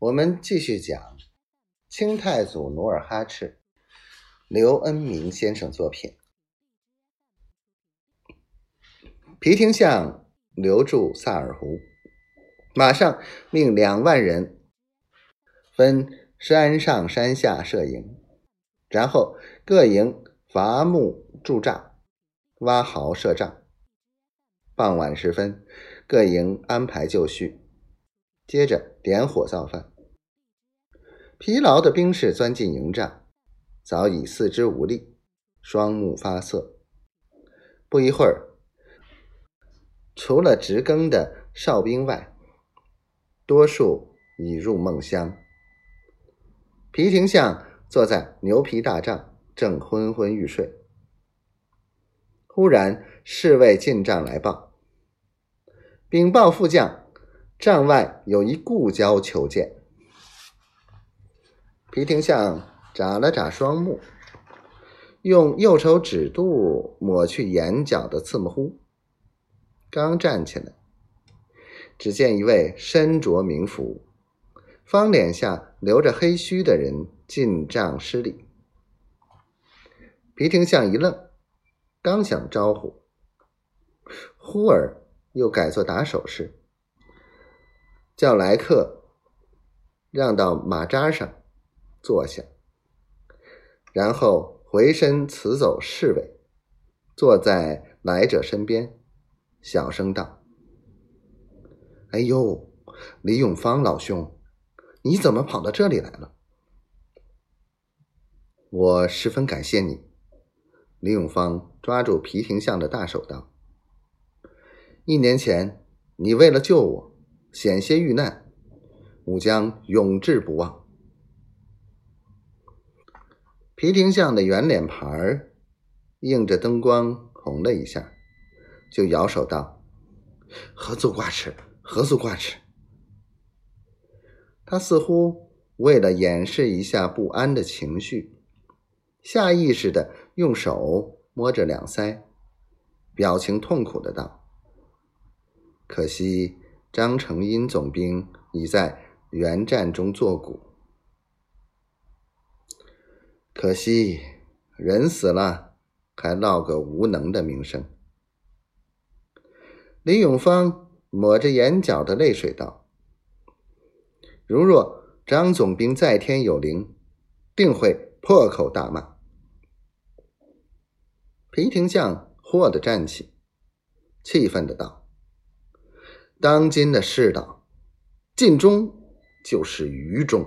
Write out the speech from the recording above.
我们继续讲清太祖努尔哈赤，刘恩明先生作品。皮廷相留驻萨尔湖，马上命两万人分山上山下设营，然后各营伐木筑栅，挖壕设帐。傍晚时分，各营安排就绪，接着点火造饭。疲劳的兵士钻进营帐，早已四肢无力，双目发涩。不一会儿，除了值更的哨兵外，多数已入梦乡。皮廷相坐在牛皮大帐，正昏昏欲睡。忽然，侍卫进帐来报：“禀报副将，帐外有一故交求见。”皮廷相眨了眨双目，用右手指肚抹去眼角的刺目糊。刚站起来，只见一位身着明服、方脸下留着黑须的人进帐施礼。皮廷相一愣，刚想招呼，忽而又改作打手势，叫来客让到马扎上。坐下，然后回身辞走侍卫，坐在来者身边，小声道：“哎呦，李永芳老兄，你怎么跑到这里来了？”我十分感谢你。”李永芳抓住皮廷相的大手道：“一年前，你为了救我，险些遇难，吾将永志不忘。”皮廷相的圆脸盘儿映着灯光红了一下，就摇手道：“何足挂齿，何足挂齿。”他似乎为了掩饰一下不安的情绪，下意识的用手摸着两腮，表情痛苦的道：“可惜张成英总兵已在原战中作古。”可惜人死了，还落个无能的名声。李永芳抹着眼角的泪水道：“如若张总兵在天有灵，定会破口大骂。”皮廷相霍地站起，气愤的道：“当今的世道，尽忠就是愚忠。”